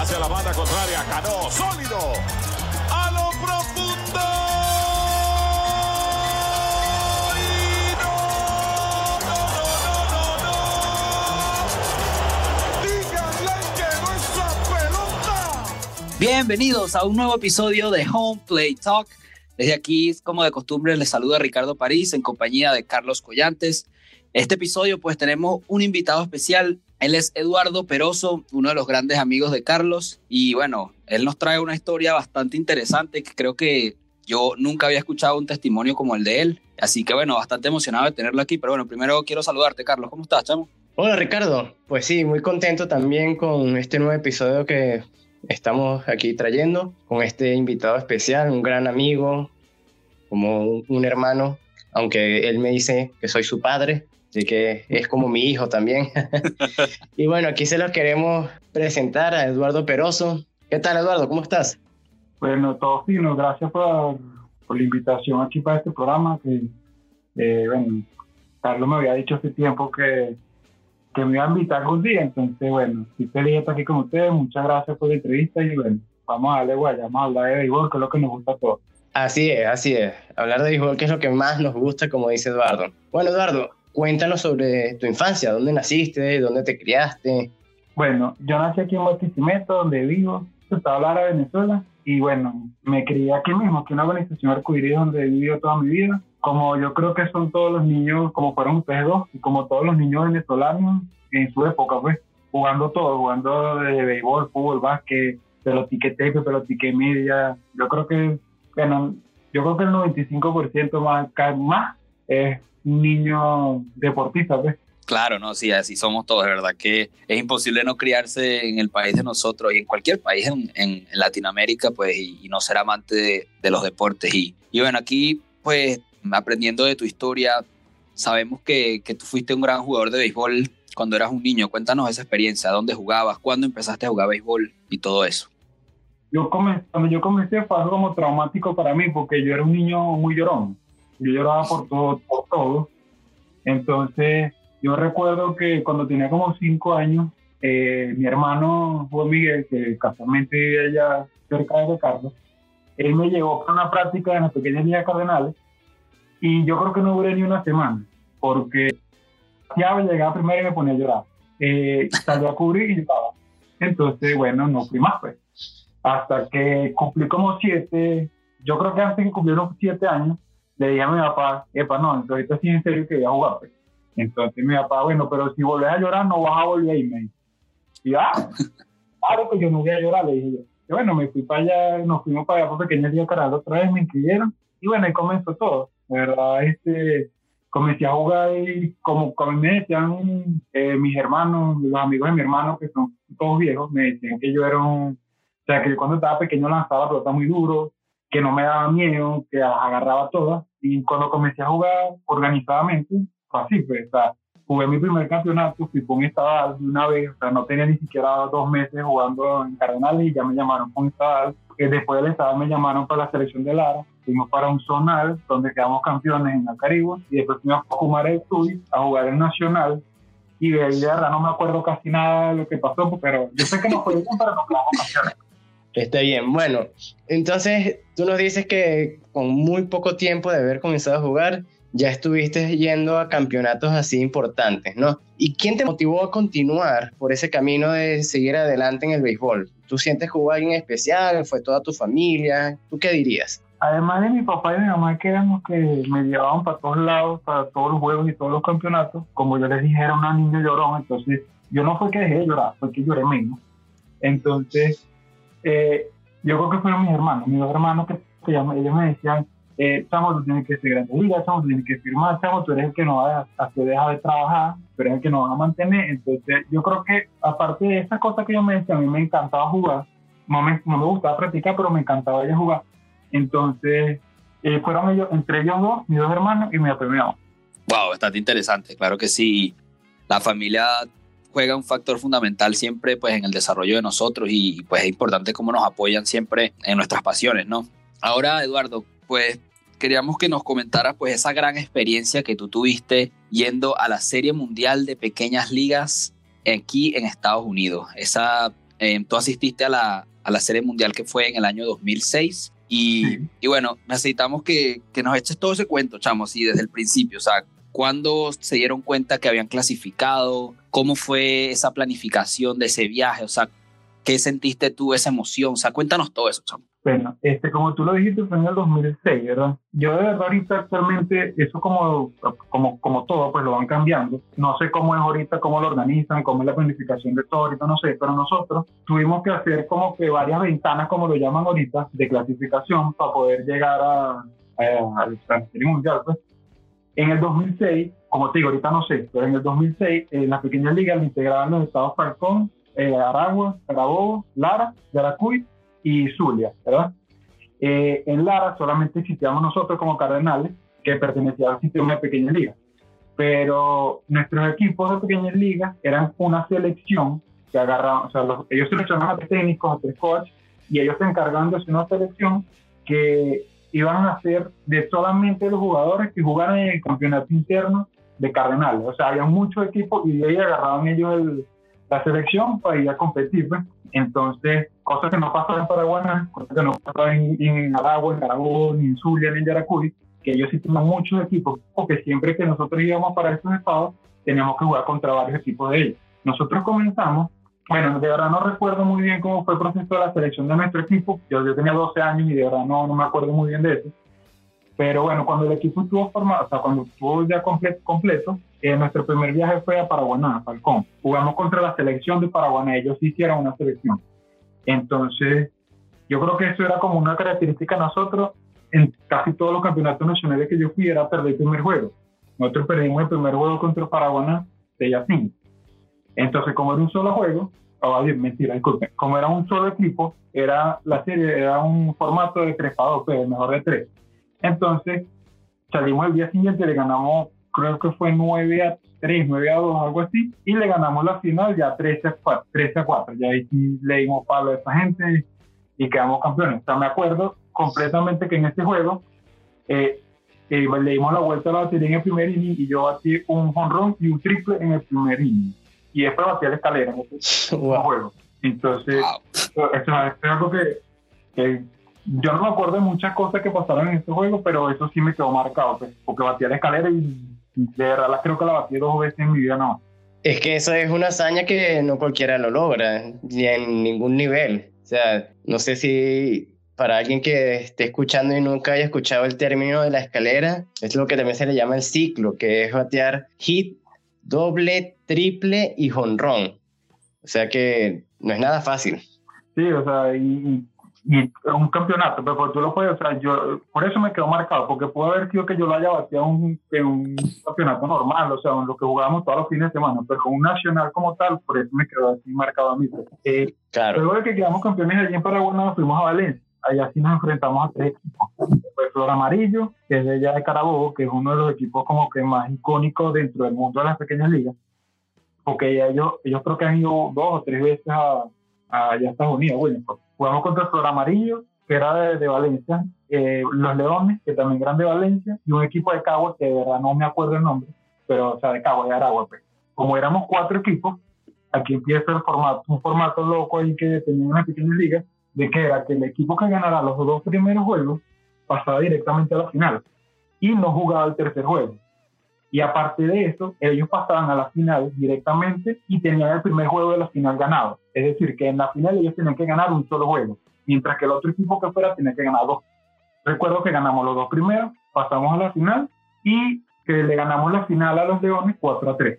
Hacia la banda contraria, Cano, sólido. A lo profundo. Y no, no, no. Díganle que pelota. Bienvenidos a un nuevo episodio de Home Play Talk. Desde aquí, como de costumbre, les saluda Ricardo París en compañía de Carlos Collantes. Este episodio, pues tenemos un invitado especial. Él es Eduardo Peroso, uno de los grandes amigos de Carlos. Y bueno, él nos trae una historia bastante interesante que creo que yo nunca había escuchado un testimonio como el de él. Así que bueno, bastante emocionado de tenerlo aquí. Pero bueno, primero quiero saludarte, Carlos. ¿Cómo estás, chamo? Hola Ricardo, pues sí, muy contento también con este nuevo episodio que estamos aquí trayendo, con este invitado especial, un gran amigo, como un, hermano, aunque él me dice que soy su padre, así que es como mi hijo también. y bueno, aquí se los queremos presentar a Eduardo Peroso. ¿Qué tal Eduardo? ¿Cómo estás? Bueno, todo fino, gracias por, por la invitación aquí para este programa. Que, eh, bueno, Carlos me había dicho hace tiempo que, que me iba a invitar algún día, entonces, bueno, estoy feliz de estar aquí con ustedes. Muchas gracias por la entrevista y, bueno, vamos a darle guaya, vamos a hablar de béisbol, que es lo que nos gusta a todos. Así es, así es. Hablar de béisbol, que es lo que más nos gusta, como dice Eduardo. Bueno, Eduardo, cuéntanos sobre tu infancia, dónde naciste, dónde te criaste. Bueno, yo nací aquí en Barquisimeto, donde vivo, estaba Lara, Venezuela, y bueno, me crié aquí mismo, aquí en una organización arcoíris donde he vivido toda mi vida. Como yo creo que son todos los niños, como fueron ustedes dos, y como todos los niños venezolanos en su época, pues, jugando todo, jugando de béisbol, fútbol, básquet, pelotique tepe, pelotique media. Yo creo que, bueno, yo creo que el 95% más, más es un niño deportista, pues. Claro, no, sí, así somos todos, de verdad que es imposible no criarse en el país de nosotros y en cualquier país en, en Latinoamérica, pues, y, y, no ser amante de, de los deportes. Y, y, bueno, aquí, pues, aprendiendo de tu historia, sabemos que, que, tú fuiste un gran jugador de béisbol cuando eras un niño. Cuéntanos esa experiencia, dónde jugabas, cuándo empezaste a jugar béisbol y todo eso. Yo comencé, cuando yo comencé fue algo como traumático para mí porque yo era un niño muy llorón. Yo lloraba por todo, por todo. Entonces, yo recuerdo que cuando tenía como cinco años, eh, mi hermano Juan Miguel, que casualmente vivía allá cerca de Ricardo, él me llevó para una práctica en las pequeñas ligas cardenales y yo creo que no duré ni una semana porque ya llegaba primero y me ponía a llorar. Eh, salió a cubrir y lloraba. Entonces, bueno, no fui más, pues. Hasta que cumplí como siete, yo creo que antes que cumplieron siete años, le dije a mi papá, epa, no, entonces ahorita sí en serio que voy a jugar, pues. Entonces mi papá, bueno, pero si volvés a llorar no vas a volver a irme. Y ah, claro que yo no voy a llorar, le dije yo. Y bueno, me fui para allá, nos fuimos para allá por pequeñas días cargando otra vez, me inscribieron. Y bueno, ahí comenzó todo. De verdad, este, comencé a jugar y como, como me decían eh, mis hermanos, los amigos de mi hermano, que son todos viejos, me decían que yo era un, o sea, que cuando estaba pequeño lanzaba pelota muy duro, que no me daba miedo, que las agarraba todas. Y cuando comencé a jugar organizadamente, así, pues, o sea, jugué mi primer campeonato, fui con estadal de una vez, o sea, no tenía ni siquiera dos meses jugando en Cardenales y ya me llamaron con estadal. Que después del estadal me llamaron para la selección de Lara, fuimos para un zonal donde quedamos campeones en el Caribe y después fuimos a jugar el Tuy, a jugar el Nacional y de ahí de verdad no me acuerdo casi nada de lo que pasó, pero yo sé que nos fue bien, pero no quedamos campeones. Está bien, bueno, entonces tú nos dices que con muy poco tiempo de haber comenzado a jugar, ya estuviste yendo a campeonatos así importantes, ¿no? ¿Y quién te motivó a continuar por ese camino de seguir adelante en el béisbol? ¿Tú sientes jugar alguien especial? ¿Fue toda tu familia? ¿Tú qué dirías? Además de mi papá y mi mamá, que eran los que me llevaban para todos lados, para todos los juegos y todos los campeonatos, como yo les dije, era una niña llorón, entonces yo no fue que dejé de llorar, fue que lloré menos. Entonces, eh, yo creo que fueron mis hermanos, mis dos hermanos que, ellos me decían, eh, Chamo, tú tienes que ser grande liga, Chamo, tú tienes que firmar, Chamo, tú eres el que no va a, a de trabajar, tú eres el que no va a mantener. Entonces, yo creo que aparte de esas cosas que yo me decía, a mí me encantaba jugar, no me, no me gustaba practicar, pero me encantaba ya jugar. Entonces, eh, fueron ellos, entre ellos dos, mis dos hermanos y mi papá Wow, bastante interesante, claro que sí. La familia juega un factor fundamental siempre pues en el desarrollo de nosotros y pues es importante cómo nos apoyan siempre en nuestras pasiones, ¿no? Ahora, Eduardo, pues queríamos que nos comentaras pues esa gran experiencia que tú tuviste yendo a la Serie Mundial de Pequeñas Ligas aquí en Estados Unidos. Esa Eh, tú asististe a la, a la Serie Mundial que fue en el año 2006 y, y bueno, necesitamos que, que, nos eches todo ese cuento, chamo, así desde el principio, o sea, ¿cuándo se dieron cuenta que habían clasificado? ¿Cómo fue esa planificación de ese viaje? O sea, ¿qué sentiste tú, esa emoción? O sea, cuéntanos todo eso, chamo. Bueno, este, como tú lo dijiste, fue en el 2006, ¿verdad? Yo de verdad ahorita actualmente, eso como, como, como todo, pues lo van cambiando. No sé cómo es ahorita, cómo lo organizan, cómo es la planificación de todo, ahorita no sé, pero nosotros tuvimos que hacer como que varias ventanas, como lo llaman ahorita, de clasificación para poder llegar a, al mundial, pues. En el 2006, como te digo, ahorita no sé, pero en el 2006, en las pequeñas ligas lo integraban los estados Falcón, eh, Aragua, Carabobo, Lara, Yaracuy y Zulia, ¿verdad? Eh, en Lara solamente existíamos nosotros como Cardenales, que pertenecían al sistema de pequeñas ligas. Pero nuestros equipos de pequeñas ligas eran una selección que agarraban, o sea, ellos seleccionaban a tres técnicos, a tres coaches, y ellos se encargaban de una selección que iban a ser de solamente los jugadores que jugaran en el campeonato interno de Cardenales. O sea, había muchos equipos y de ahí agarraban ellos el, la selección para ir a competir. ¿ves? Entonces, cosas que no pasaban en Paraguay, cosas que no pasaban en, Aragua, en ni en Zulia, en Yaracuy, que ellos sí tenían muchos equipos, porque siempre que nosotros íbamos para estos estados, teníamos que jugar contra varios equipos de ellos. Nosotros comenzamos, bueno, de verdad no recuerdo muy bien cómo fue el proceso de la selección de nuestro equipo, yo, tenía 12 años y de verdad no, no me acuerdo muy bien de eso, pero bueno, cuando el equipo estuvo formado, o sea, cuando estuvo ya completo, completo eh, nuestro primer viaje fue a Paraguaná, Falcón. Jugamos contra la selección de Paraguaná, ellos hicieron una selección. Entonces, yo creo que eso era como una característica de nosotros. En casi todos los campeonatos nacionales que yo fui era perder el primer juego. Nosotros perdimos el primer juego contra Paraguaná de Yacín. Entonces, como era un solo juego, oh, mentira, disculpen, como era un solo equipo, era la serie, era un formato de 3 para 2, pero mejor de 3. Entonces, salimos el día siguiente, le ganamos creo que fue 9 a 3, 9 a 2, algo así, y le ganamos la final ya 13 a 4, 13 a 4. ya ahí le dimos palo a esa gente y, quedamos campeones. O sea, me acuerdo completamente que en este juego eh, eh, le dimos la vuelta a la batería en el primer inning y yo batí un honrón y un triple en el primer inning. Y después batí la escalera en este juego. Entonces, eso, es algo que, que yo no me acuerdo de muchas cosas que pasaron en este juego, pero eso sí me quedó marcado, pues, porque batí la escalera y de verdad la creo que la batí dos veces en mi vida no. Es que eso es una hazaña que no cualquiera lo logra, ni en ningún nivel. O sea, no sé si para alguien que esté escuchando y nunca haya escuchado el término de la escalera, es lo que también se le llama el ciclo, que es batear hit, doble, triple y jonrón. O sea que no es nada fácil. Sí, o sea, y, y un campeonato, pero tú lo puedes, o sea, yo, por eso me quedó marcado, porque puede haber sido que yo lo haya batido un, en un campeonato normal, o sea, en lo que jugábamos todos los fines de semana, pero un nacional como tal, por eso me quedó así marcado a mí. Eh, claro. Luego de que quedamos campeones allí en Paraguay, nos fuimos a Valencia, allá sí nos enfrentamos a tres equipos, fue Flor Amarillo, que es de allá de Carabobo, que es uno de los equipos como que más icónicos dentro del mundo de las pequeñas ligas, porque ellos, ellos creo que han ido dos o tres veces a, a, allá Estados Unidos, bueno, pues, Jugamos contra Flor Amarillo, que era de, Valencia, eh, los Leones, que también eran de Valencia, y un equipo de Cagua, que de verdad no me acuerdo el nombre, pero o sea, de Cagua, de Aragua. Pues. Como éramos cuatro equipos, aquí empieza el formato, un formato loco ahí que tenía una pequeña liga, de que era que el equipo que ganara los dos primeros juegos pasaba directamente a la final y no jugaba el tercer juego. Y aparte de eso, ellos pasaban a la final directamente y tenían el primer juego de la final ganado. Es decir, que en la final ellos tenían que ganar un solo juego, mientras que el otro equipo que fuera tenía que ganar dos. Recuerdo que ganamos los dos primeros, pasamos a la final y que le ganamos la final a los Leones 4 a 3.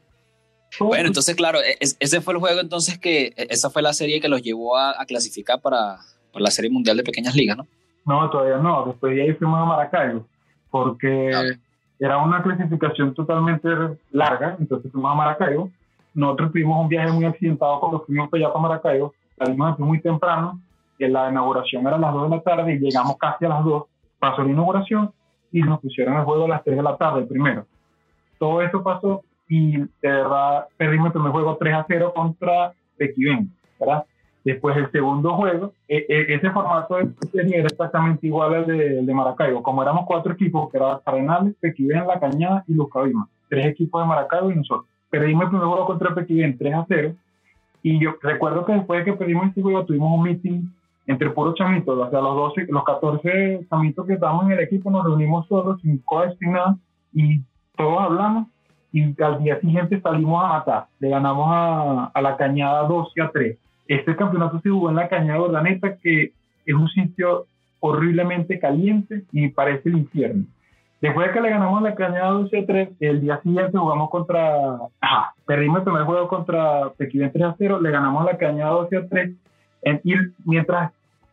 Bueno, entonces, claro, e-, ese fue el juego entonces que, e-, esa fue la serie que los llevó a, clasificar para, para, la Serie Mundial de Pequeñas Ligas, ¿no? No, todavía no. Después de ahí fuimos a Maracaibo, porque era una clasificación totalmente larga, entonces fuimos a Maracaibo. Nosotros tuvimos un viaje muy accidentado cuando fuimos allá para Maracaibo, salimos muy temprano, que la inauguración era a las 2 de la tarde y llegamos casi a las 2, pasó la inauguración y nos pusieron el juego a las 3 de la tarde, primero. Todo eso pasó y de verdad perdimos el primer juego 3 a 0 contra Pequibén, ¿verdad? Después el segundo juego, e, e, ese formato era exactamente igual al de, de, Maracaibo. Como éramos cuatro equipos, que eran Cardenales, Pequibén, La Cañada y Lucavima. Tres equipos de Maracaibo y nosotros. Perdimos el primer juego contra Pequibén 3 a 0. Y yo recuerdo que después de que perdimos este juego, tuvimos un meeting entre puros chamitos, o sea, los 12, los 14 chamitos que estábamos en el equipo, nos reunimos todos sin coach, sin nada, y todos hablamos, y al día siguiente salimos a matar. Le ganamos a, a la Cañada 12 a 3. Este campeonato se jugó en la Cañada de Ordaneta, que es un sitio horriblemente caliente y parece el infierno. Después de que le ganamos la cañada 12 a 3, el día siguiente jugamos contra. Ajá, perdimos el primer juego contra Pequín 3 a 0, le ganamos la cañada 12 a 3. y mientras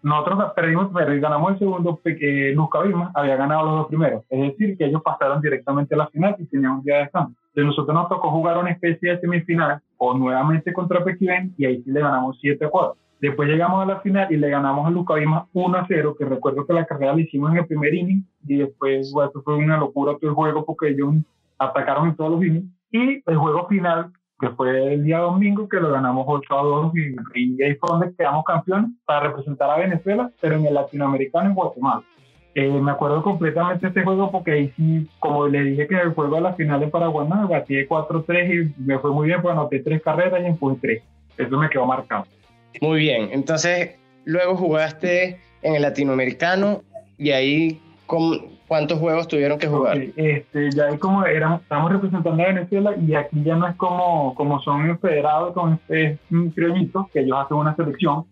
nosotros perdimos pero ganamos el segundo, que Luz Cabima había ganado los dos primeros. Es decir, que ellos pasaron directamente a la final y tenían un día de descanso. Entonces, nosotros nos tocó jugar una especie de semifinal o nuevamente contra Pequín y ahí sí le ganamos 7 a 4. Después llegamos a la final y le ganamos a Luca Vima 1 a 0, que recuerdo que la carrera la hicimos en el primer inning y después, bueno, fue una locura todo el juego porque ellos atacaron en todos los innings. Y el juego final, que fue el día domingo, que lo ganamos 8 a 2 y, ahí fue donde quedamos campeones para representar a Venezuela, pero en el latinoamericano en Guatemala. Eh, me acuerdo completamente de este juego porque ahí sí, como le dije que el juego a la final de Paraguay, me batí 4-3 y me fue muy bien, pues anoté tres carreras y empujé tres. Eso me quedó marcado. Muy bien, entonces luego jugaste en el latinoamericano y ahí ¿cuántos juegos tuvieron que jugar? Este, ya ahí como éramos, estamos representando a Venezuela y aquí ya no es como, como son federados con este criollito, que ellos hacen una selección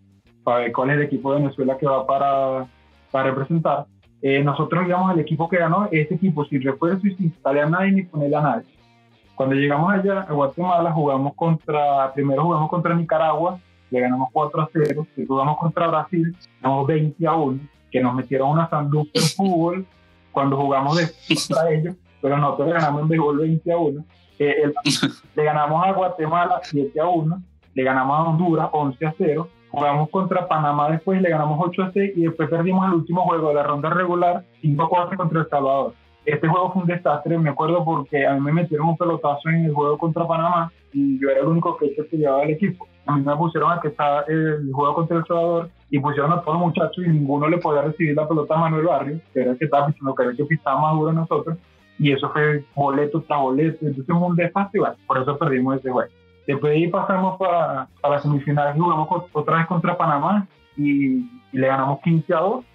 para ver cuál es el equipo de Venezuela que va para, para representar. Eh, nosotros digamos el equipo que ganó, este equipo sin refuerzo y sin quitarle a nadie ni ponerle a nadie. Cuando llegamos allá a Guatemala jugamos contra, primero jugamos contra Nicaragua le ganamos 4 a 0, y jugamos contra Brasil, ganamos 20 a 1, que nos metieron una sanduca en fútbol cuando jugamos de, contra ellos, pero nosotros ganamos en béisbol 20 a 1. Eh, le ganamos a Guatemala 7 a 1, le ganamos a Honduras 11 a 0, jugamos contra Panamá después, le ganamos 8 a 6 y después perdimos el último juego de la ronda regular 5 a 4 contra El Salvador. Este juego fue un desastre, me acuerdo porque a mí me metieron un pelotazo en el juego contra Panamá y yo era el único que se llevaba el equipo. A mí me pusieron a que estaba el juego contra El Salvador y pusieron a todos los muchachos y ninguno le podía recibir la pelota a Manuel Barrio, que era el que estaba pisando, que era que pisaba más duro nosotros. Y eso fue boleto tras boleto. Entonces un desastre, por eso perdimos ese juego. Después de ahí pasamos para, para la semifinal y jugamos otra vez contra Panamá y, y, le ganamos 15 a 2.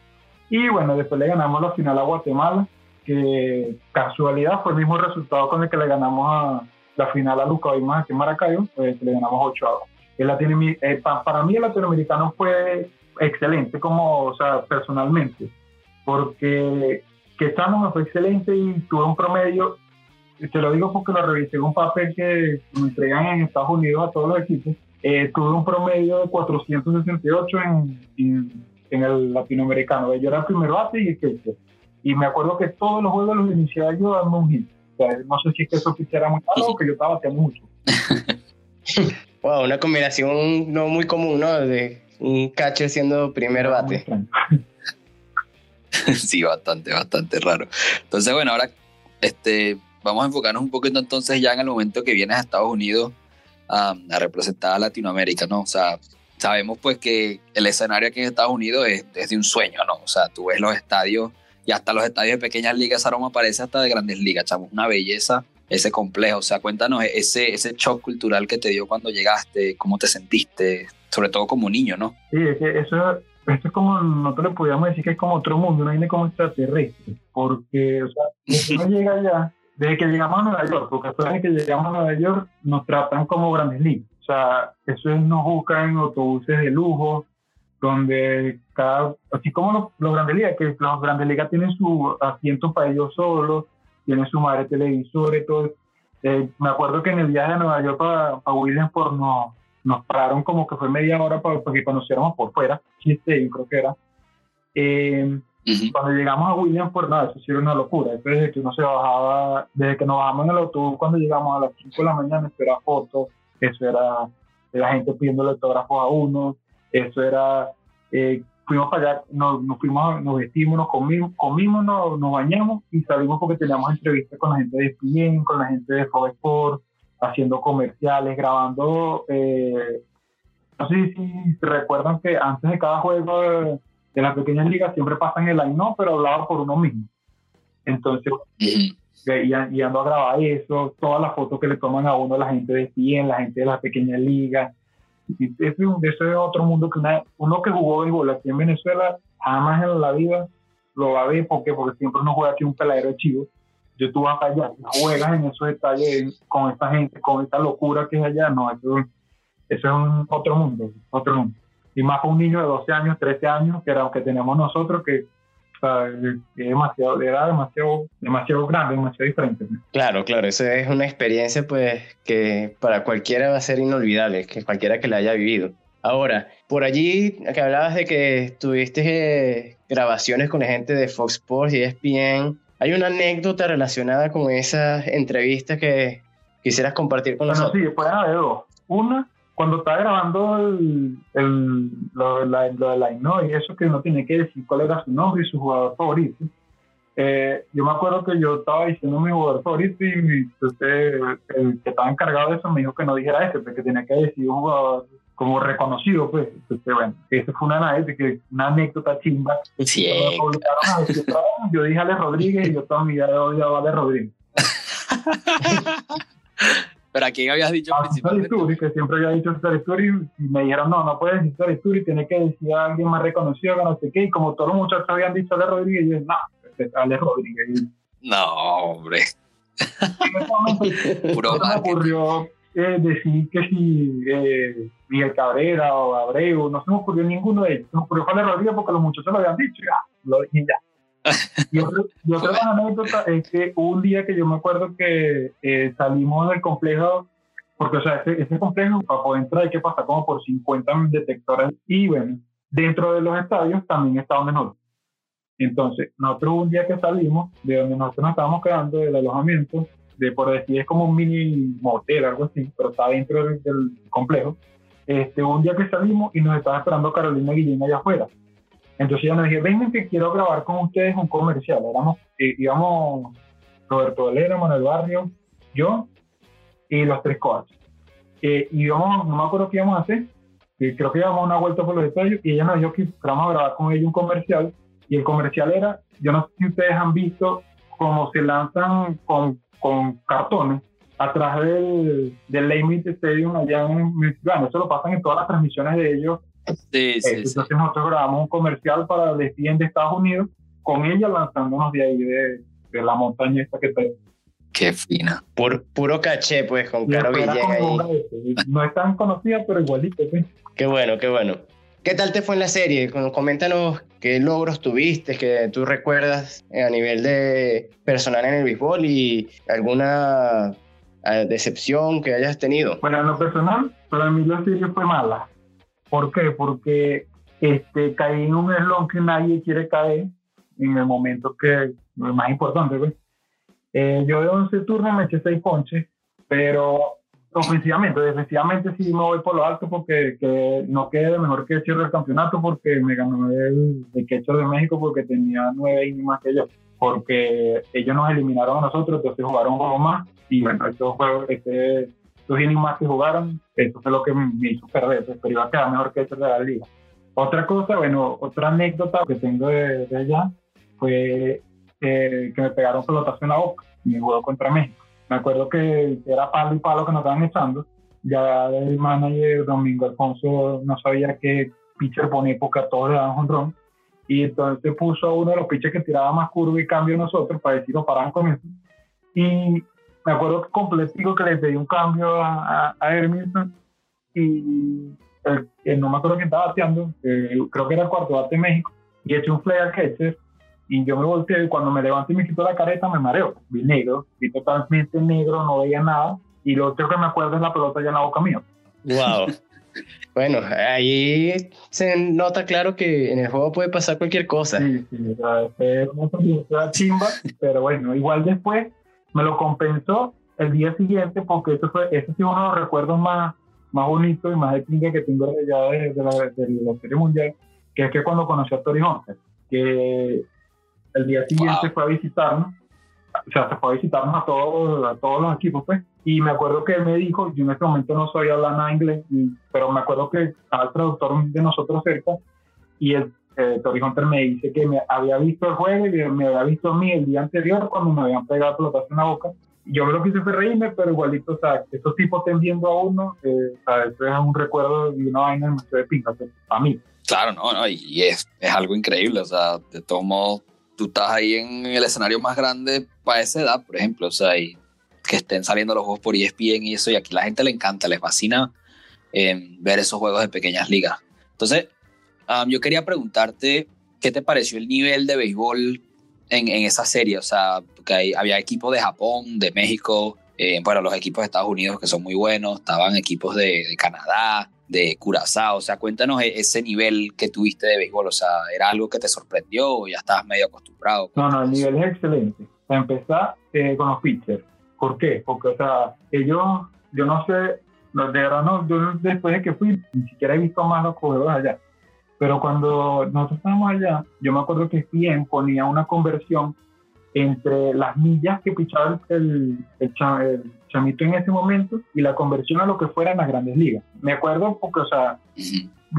Y bueno, después le ganamos la final a Guatemala que casualidad fue el mismo resultado con el que le ganamos a la final a Luca más aquí en Maracaibo, pues le ganamos 8 a 2. El eh, para mí el latinoamericano fue excelente, como, o sea, personalmente, porque que estamos fue excelente y tuve un promedio, te lo digo porque lo revisé en un papel que me entregan en Estados Unidos a todos los equipos, eh, tuve un promedio de 468 en, en, en el latinoamericano. Yo era el primer bate y el que y me acuerdo que todos los juegos los iniciaba yo dando un hit. O sea, no sé si es que eso quisiera muy malo o que yo estaba bateando mucho. wow, una combinación no muy común, ¿no? De un catcher siendo primer bate. sí, bastante, bastante raro. Entonces, bueno, ahora este, vamos a enfocarnos un poquito entonces ya en el momento que vienes a Estados Unidos a representar a Latinoamérica, ¿no? O sea, sabemos pues que el escenario aquí en Estados Unidos es, es de un sueño, ¿no? O sea, tú ves los estadios y hasta los estadios de pequeñas ligas, aroma parece hasta de grandes ligas, chamo, una belleza ese complejo. O sea, cuéntanos ese, ese shock cultural que te dio cuando llegaste, cómo te sentiste, sobre todo como niño, ¿no? Sí, es que eso, esto es como, nosotros le podíamos decir que es como otro mundo, no viene como extraterrestre, porque, o sea, desde que llega allá, desde que llegamos a Nueva York, porque después de que llegamos a Nueva York, nos tratan como grandes ligas. O sea, eso es, nos buscan autobuses de lujo, donde cada, así como los, los Grandes Ligas, que los Grandes Ligas tienen su asiento para ellos solos, tienen su madre televisor y todo. Eh, me acuerdo que en el viaje de Nueva York para, para Williamsport nos, nos pararon como que fue media hora para, que conociéramos por fuera, chiste, creo que era. Eh, cuando llegamos a Williamsport, nada, eso sí era una locura. desde que uno se bajaba, desde que nos bajamos en el autobús cuando llegamos a las 5 de la mañana, eso era fotos, eso era la gente pidiendo autógrafos a uno, eso era, eh, fuimos para allá, nos, fuimos, nos vestimos, nos comimos, comimos nos, bañamos y salimos porque teníamos entrevistas con la gente de ESPN, con la gente de Fox haciendo comerciales, grabando. Eh, no sé si recuerdan que antes de cada juego de, las pequeñas ligas siempre pasan el line, no, pero hablaba por uno mismo. Entonces, y, y, ando a grabar eso, todas las fotos que le toman a uno la gente de ESPN, la gente de las pequeñas ligas ese, ese es otro mundo que uno que jugó béisbol aquí en Venezuela jamás en la vida lo va a ver. Porque porque siempre uno juega aquí un peladero chivo. Yo tú vas allá juegas en esos detalles con esta gente con esta locura que es allá no eso, eso es un otro mundo otro mundo. Y más para un niño de 12 años 13 años que era lo que tenemos nosotros que es demasiado, era demasiado, demasiado grande, demasiado diferente. Claro, claro, eso es una experiencia pues que para cualquiera va a ser inolvidable, que cualquiera que la haya vivido. Ahora, por allí que hablabas de que tuviste eh, grabaciones con la gente de Fox Sports y ESPN, ¿hay una anécdota relacionada con esas entrevistas que quisieras compartir con nosotros? Sí, pueden haber dos. Una cuando estaba grabando el, el, lo, de la ¿no? y eso que uno tiene que decir cuál era su nombre y su jugador favorito, eh, yo me acuerdo que yo estaba diciendo mi jugador favorito y mi, el que estaba encargado de eso me dijo que no dijera ese, porque tenía que decir un jugador como reconocido, pues. Entonces, bueno, esa fue una, una anécdota chimba. Sí. Yo dije Ale Rodríguez y yo toda mi vida he odiado a Ale Rodríguez. ¿Pero a quién habías dicho a Story, que siempre había dicho Story Story, y me dijeron, no, no puedes decir Story Story, tienes que decir a alguien más reconocido que no sé qué, y como todos los muchachos habían dicho Ale Rodríguez, yo dije, no, este Ale Rodríguez. No, hombre. Puro me ocurrió eh, decir que si eh, Miguel Cabrera o Abreu, no se me ocurrió ninguno de ellos, se me ocurrió Ale Rodríguez porque los muchachos lo habían dicho, ya, lo dije ya. Y, otra anécdota es que un día que yo me acuerdo que eh, salimos del complejo, porque o sea, ese, complejo para poder entrar hay que pasar como por 50 detectores y bueno, dentro de los estadios también está donde nosotros. Entonces, nosotros un día que salimos de donde nosotros nos estábamos quedando, del alojamiento, de por decir es como un mini motel, algo así, pero está dentro del, complejo. Este, un día que salimos y nos estaba esperando Carolina Guillén allá afuera. Entonces yo nos dije, vengan que quiero grabar con ustedes un comercial. Éramos, íbamos Roberto Valera, Manuel Barrio, yo y los tres coaches. Eh, y íbamos, no me acuerdo qué íbamos a hacer, creo que íbamos a una vuelta por los detalles y ella nos dijo que íbamos a grabar con ella un comercial. Y el comercial era, yo no sé si ustedes han visto cómo se lanzan con, con cartones atrás del, del Limit Stadium allá en Michigan. Eso lo pasan en todas las transmisiones de ellos Sí, sí, Entonces nosotros grabamos un comercial para el de Estados Unidos con ella lanzándonos de ahí de, de la montaña esta que está Qué fina. Pur, puro caché, pues, con Caro Villegas ahí. No es tan conocida, pero igualito, pues. Qué bueno, qué bueno. ¿Qué tal te fue en la serie? Coméntanos qué logros tuviste, que tú recuerdas a nivel de personal en el béisbol y alguna eh, decepción que hayas tenido. Bueno, en lo personal, para mí la serie fue mala. ¿Por qué? Porque este, caí en un eslón que nadie quiere caer en el momento que es más importante. ¿ves? Eh, yo de 11 turnos me eché 6 ponches, pero ofensivamente, defensivamente sí me voy por lo alto porque que no quede mejor que cierre el campeonato porque me ganó el, el de México porque tenía 9 innings más que yo. Porque ellos nos eliminaron a nosotros, entonces jugaron un juego más y bueno, estos juegos, este, los innings más que jugaron, eso fue lo que me hizo perder, pues, pero iba a quedar mejor que eso de la liga. Otra cosa, bueno, otra anécdota que tengo de, allá fue eh, que me pegaron pelotazo en la boca el juego contra México. Me acuerdo que era palo y palo que nos estaban echando. Ya el manager Domingo Alfonso no sabía qué pitcher ponía porque a todos le daban un ron. Y entonces puso a uno de los pitchers que tiraba más curva y cambio nosotros para decir paraban con eso. Y me acuerdo que completico que le pedí un cambio a, a, y no me acuerdo quién estaba bateando, creo que era el cuarto bate de México, y eché un fly al catcher y yo me volteé y cuando me levanté y me quito la careta me mareo, vi negro, vi totalmente negro, no veía nada y lo otro que me acuerdo es la pelota ya en la boca mía. Wow. bueno, ahí se nota claro que en el juego puede pasar cualquier cosa. Sí, sí, es una chimba, pero bueno, igual después me lo compensó el día siguiente porque eso fue, ese sí uno de los recuerdos más, más bonitos y más de que tengo ya de, la, de Serie Mundial, que es que cuando conocí a Tori Hunter, que el día siguiente fue a visitarnos, o sea, se fue a visitarnos a todos, a todos los equipos, pues, y me acuerdo que él me dijo, yo en este momento no sabía hablar nada inglés, pero me acuerdo que estaba el traductor de nosotros cerca, y el eh, Tori Hunter me dice que me había visto el juego y me había visto a mí el día anterior cuando me habían pegado pelotas en la boca yo lo que hice fue reírme, pero igualito, o sea, esos tipos estén viendo a uno, eh, o sea, eso es un recuerdo y una vaina demasiado de pinta, pues, para mí. Claro, no, no, y es, es algo increíble, o sea, de todos modos, tú estás ahí en el escenario más grande para esa edad, por ejemplo, o sea, y que estén saliendo los juegos por ESPN y eso, y aquí la gente le encanta, les fascina eh, ver esos juegos de pequeñas ligas. Entonces, um, yo quería preguntarte, ¿qué te pareció el nivel de béisbol en, en esa serie? O sea, porque hay, había equipos de Japón, de México, eh, bueno, los equipos de Estados Unidos que son muy buenos, estaban equipos de, Canadá, de Curazao, o sea, cuéntanos e, ese nivel que tuviste de béisbol, o sea, ¿era algo que te sorprendió o ya estabas medio acostumbrado? No, no, el nivel es excelente. Para empezar, eh, con los pitchers. ¿Por qué? Porque, o sea, ellos, yo no sé, de verdad, no, yo después de que fui, ni siquiera he visto más los juegos allá. Pero cuando nosotros estábamos allá, yo me acuerdo que bien ponía una conversión entre las millas que pichaba el, el, el, chamito en ese momento y la conversión a lo que fuera en las grandes ligas. Me acuerdo porque, o sea,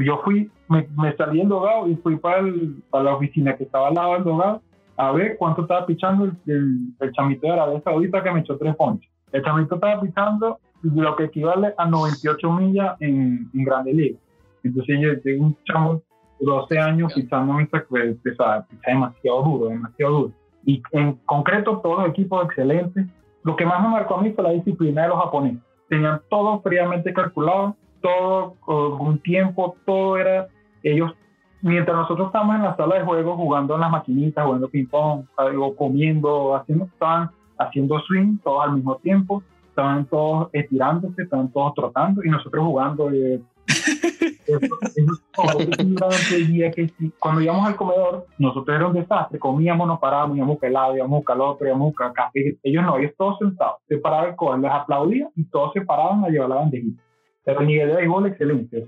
yo fui, me, me salí del dogado y fui para, el, para la oficina que estaba al lado del dogado a ver cuánto estaba pichando el, chamito de Arabia Saudita que me echó tres ponches. El chamito estaba pichando lo que equivale a 98 millas en, en grandes ligas. Entonces yo tengo un chamo 12 años pichando esa, pues, picha demasiado duro, demasiado duro y en concreto todos los equipos excelentes. Lo que más me marcó a mí fue la disciplina de los japoneses. Tenían todo fríamente calculado, todo con un tiempo, todo era ellos. Mientras nosotros estábamos en la sala de juego jugando en las maquinitas, jugando ping pong, algo comiendo, haciendo, estaban haciendo swing todos al mismo tiempo, estaban todos estirándose, estaban todos trotando y nosotros jugando. Eh, Cuando íbamos al comedor, nosotros era un desastre, comíamos, nos parábamos, íbamos helado, íbamos a otro, íbamos café. Ellos no, ellos todos sentados, se paraba el cover, les aplaudía y todos se paraban a llevar la bandejita. Pero el nivel de béisbol excelente.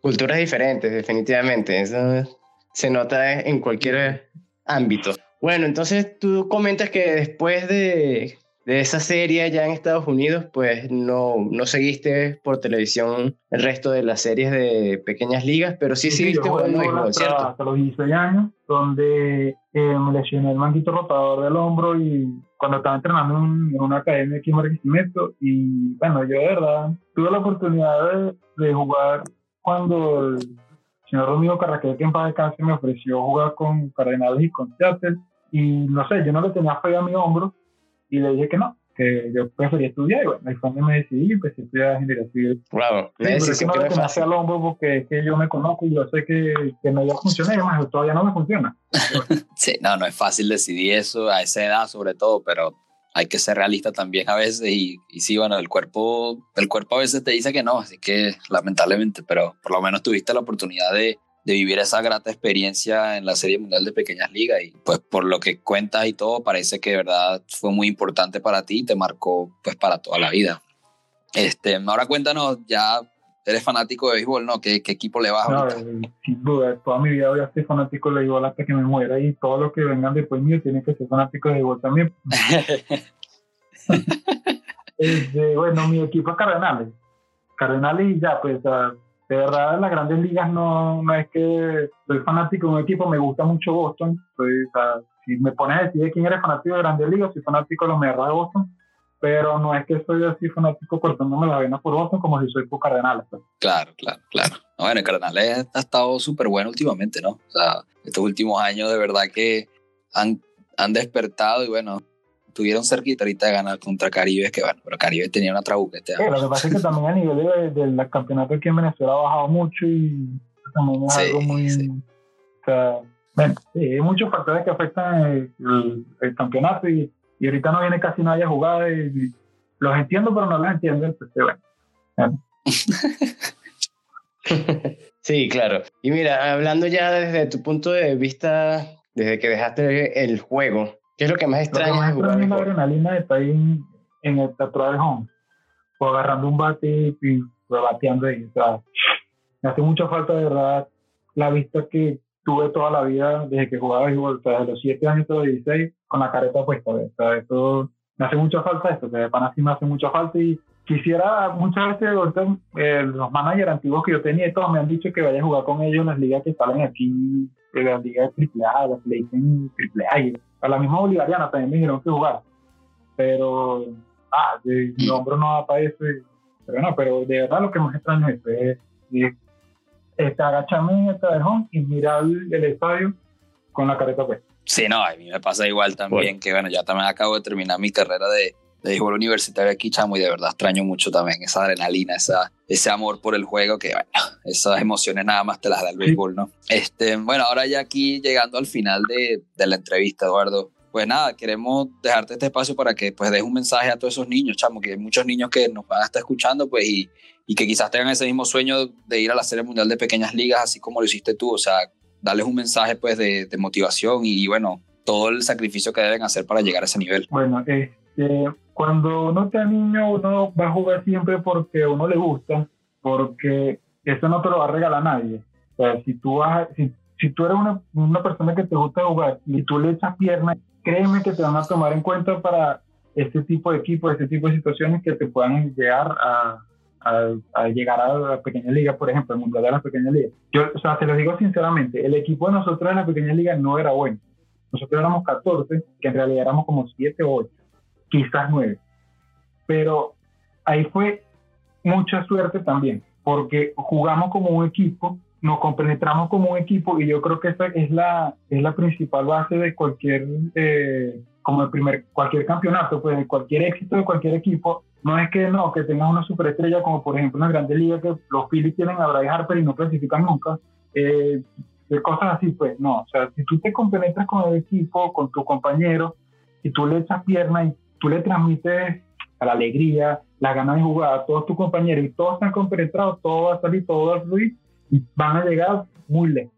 Culturas diferentes, definitivamente. Eso se nota en cualquier ámbito. Bueno, entonces tú comentas que después de de esa serie ya en Estados Unidos, pues no, no seguiste por televisión el resto de las series de pequeñas ligas, pero sí, sí seguiste jugando béisbol, ¿cierto? Hasta los 16 años, donde eh, me lesioné el manguito rotador del hombro y cuando estaba entrenando en, en una academia aquí en Barquisimeto y bueno, yo de verdad tuve la oportunidad de, de jugar cuando el señor Domingo Carraquel, que en paz descanse, me ofreció jugar con Cardenales y con Seattle y no sé, yo no le tenía fe a mi hombro y le dije que no, que yo prefería estudiar y bueno, ahí fue donde me decidí y empecé a estudiar ingeniería civil. Claro, sí, pero es que no le tenía al hombro porque es que yo me conozco y yo sé que, que no iba a funcionar y además todavía no me funciona. sí, no, no es fácil decidir eso a esa edad sobre todo, pero hay que ser realista también a veces y, y sí, bueno, el cuerpo, el cuerpo a veces te dice que no, así que lamentablemente, pero por lo menos tuviste la oportunidad de, de vivir esa grata experiencia en la Serie Mundial de Pequeñas Ligas y pues por lo que cuentas y todo parece que de verdad fue muy importante para ti y te marcó pues para toda la vida. Este, ahora cuéntanos, ya eres fanático de béisbol, ¿no? ¿Qué, qué equipo le vas no, ahorita? Sin duda, toda mi vida voy a ser fanático de béisbol hasta que me muera y todos los que vengan después mío tienen que ser fanáticos de béisbol también. este, bueno, mi equipo es Cardenales. Cardenales y ya, pues uh, de verdad las grandes ligas no, no es que soy fanático de un equipo, me gusta mucho Boston. Soy, o sea, si me pones a decir quién eres fanático de grandes ligas, soy fanático de los Medias de Boston, pero no es que soy así fanático cortándome la vena por Boston como si soy por Cardenales. Pues. Claro, claro, claro. No, bueno, Cardenales ha estado súper bueno últimamente, ¿no? O sea, estos últimos años de verdad que han, han despertado y bueno, estuvieron cerquita ahorita de ganar contra Caribe, que bueno, pero Caribe tenía una trabuca este Sí, lo que pasa es que también a nivel del de, de campeonato aquí en Venezuela ha bajado mucho y también es Sí, algo muy... sí. O sea, bueno, sí, hay muchos factores que afectan el, el- el campeonato y, y ahorita no viene casi nadie a jugar y, y los entiendo, pero no los entiendo. Entonces, bueno, Sí, claro. Y mira, hablando ya desde tu punto de vista, desde que dejaste el juego, ¿qué es lo que más Lo que más de extraño es la adrenalina de estar en, en el teatro de home, o agarrando un bate y bateando ahí. O sea, me hace mucha falta de verdad la vista que tuve toda la vida desde que jugaba béisbol, o sea, desde los 7 años hasta los 16, con la careta puesta. O sea, eso me hace mucha falta esto, que de pana sí me hace mucha falta y quisiera muchas veces ahorita, eh, los managers antiguos que yo tenía y todos me han dicho que vaya a jugar con ellos en las ligas que salen aquí, en las ligas de AAA, las que le dicen AAA, y a la misma bolivariana también me dijeron que jugar, pero ah, mi hombro no da para eso. pero no, pero de verdad lo que más extraño es, es, es, agacharme en el callejón y mirar el, estadio con la careta puesta. Sí, no, a mí me pasa igual también, que bueno, ya también acabo de terminar mi carrera de, de béisbol universitario aquí, chamo, y de verdad extraño mucho también esa adrenalina, esa, ese amor por el juego, que bueno, esas emociones nada más te las da el béisbol, ¿no? Este, bueno, ahora ya aquí llegando al final de, de la entrevista, Eduardo, pues nada, queremos dejarte este espacio para que pues des un mensaje a todos esos niños, chamo, que hay muchos niños que nos van a estar escuchando, pues, y, y que quizás tengan ese mismo sueño de ir a la Serie Mundial de Pequeñas Ligas, así como lo hiciste tú, o sea, darles un mensaje, pues, de, de motivación y, bueno, todo el sacrificio que deben hacer para llegar a ese nivel. Bueno, este, cuando uno está niño, uno va a jugar siempre porque a uno le gusta, porque eso no te lo va a regalar nadie. O sea, si tú, vas, si, si tú eres una, una persona que te gusta jugar y tú le echas piernas, créeme que te van a tomar en cuenta para este tipo de equipos, este tipo de situaciones que te puedan llegar a, llegar a la pequeña liga, por ejemplo, el mundial de la pequeña liga. Yo, o sea, te lo digo sinceramente, el equipo de nosotros en la pequeña liga no era bueno. Nosotros éramos 14, que en realidad éramos como 7 o 8 quizás nueve. Pero ahí fue mucha suerte también, porque jugamos como un equipo, nos compenetramos como un equipo y yo creo que esa es la, es la principal base de cualquier, eh, como el primer, cualquier campeonato, pues cualquier éxito de cualquier equipo. No es que no, que tengas una superestrella como por ejemplo una grande liga que los Phillies tienen a Bryce Harper y no clasifican nunca. Eh, cosas así, pues no. O sea, si tú te compenetras con el equipo, con tu compañero, y tú le echas pierna y tú le transmites la alegría, la ganas de jugar a todos tus compañeros y todos están compenetrados, todo va a salir, todo va a fluir y van a llegar muy lejos.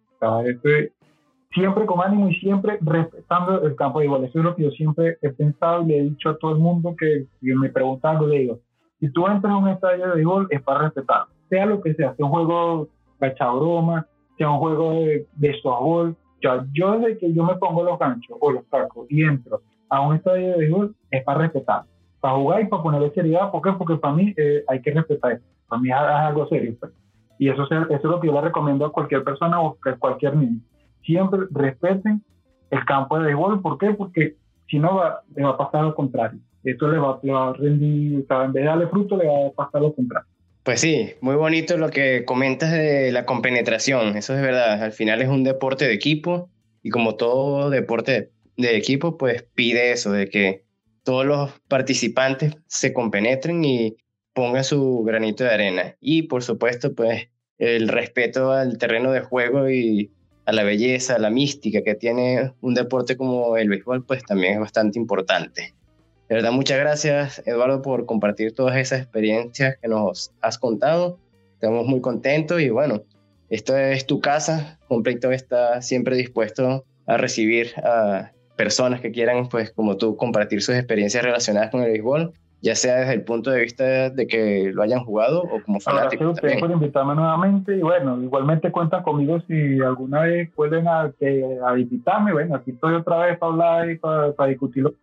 siempre con ánimo y siempre respetando el campo de igual. Eso es lo que yo siempre he pensado y le he dicho a todo el mundo que, me pregunta algo, le digo, si tú entras a un estadio de béisbol es para respetar, sea lo que sea, sea un juego de broma, sea un juego de, de softball. Yo, yo desde que yo me pongo los ganchos o los tacos y entro a un estadio de béisbol es para respetar, para jugar y para ponerle seriedad. ¿Por qué? Porque para mí eh, hay que respetar eso. Para mí es, algo serio. Pues. Y eso, eso es lo que yo le recomiendo a cualquier persona o a cualquier niño. Siempre respeten el campo de béisbol. ¿Por qué? Porque si no, va, le va a pasar lo contrario. Eso le va, le va a rendir, o sea, en vez de darle fruto, le va a pasar lo contrario. Pues sí, muy bonito lo que comentas de la compenetración. Eso es verdad. Al final es un deporte de equipo y como todo deporte de equipo, pues pide eso, de que todos los participantes se compenetren y pongan su granito de arena. Y por supuesto, pues el respeto al terreno de juego y a la belleza, a la mística que tiene un deporte como el béisbol, pues también es bastante importante. De verdad, muchas gracias, Eduardo, por compartir todas esas experiencias que nos has contado. Estamos muy contentos y bueno, esto es tu casa. Completo está siempre dispuesto a recibir a personas que quieran, pues como tú, compartir sus experiencias relacionadas con el béisbol, ya sea desde el punto de vista de que lo hayan jugado o como fanáticos. Gracias por invitarme nuevamente y bueno, igualmente cuentan conmigo si alguna vez vuelven a, a visitarme, bueno, aquí estoy otra vez para hablar y para, para discutirlo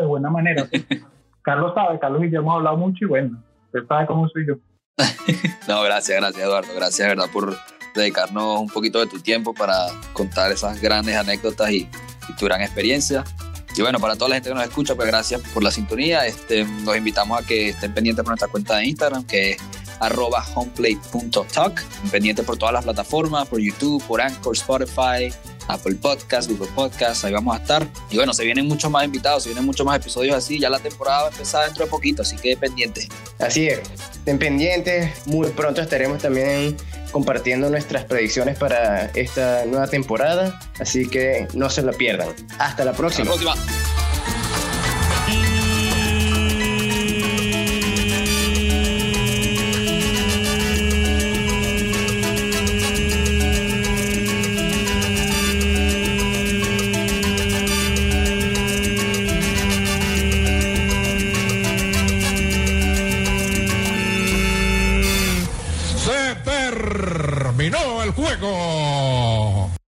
de buena manera. Carlos sabe, Carlos y yo hemos hablado mucho y bueno, usted sabe cómo soy yo. no, gracias, gracias Eduardo, gracias verdad por dedicarnos un poquito de tu tiempo para contar esas grandes anécdotas y y tu gran experiencia. Y bueno, para toda la gente que nos escucha, pues gracias por la sintonía. Este, los invitamos a que estén pendientes por nuestra cuenta de Instagram, que es arroba homeplate.talk. Pendientes por todas las plataformas, por YouTube, por Anchor, Spotify, Apple Podcast, Google Podcast, ahí vamos a estar. Y bueno, se vienen muchos más invitados, se vienen muchos más episodios así. Ya la temporada va a empezar dentro de poquito, así que pendientes. Así es, estén pendientes. Muy pronto estaremos también compartiendo nuestras predicciones para esta nueva temporada, así que no se lo pierdan. Hasta la próxima. Hasta la próxima.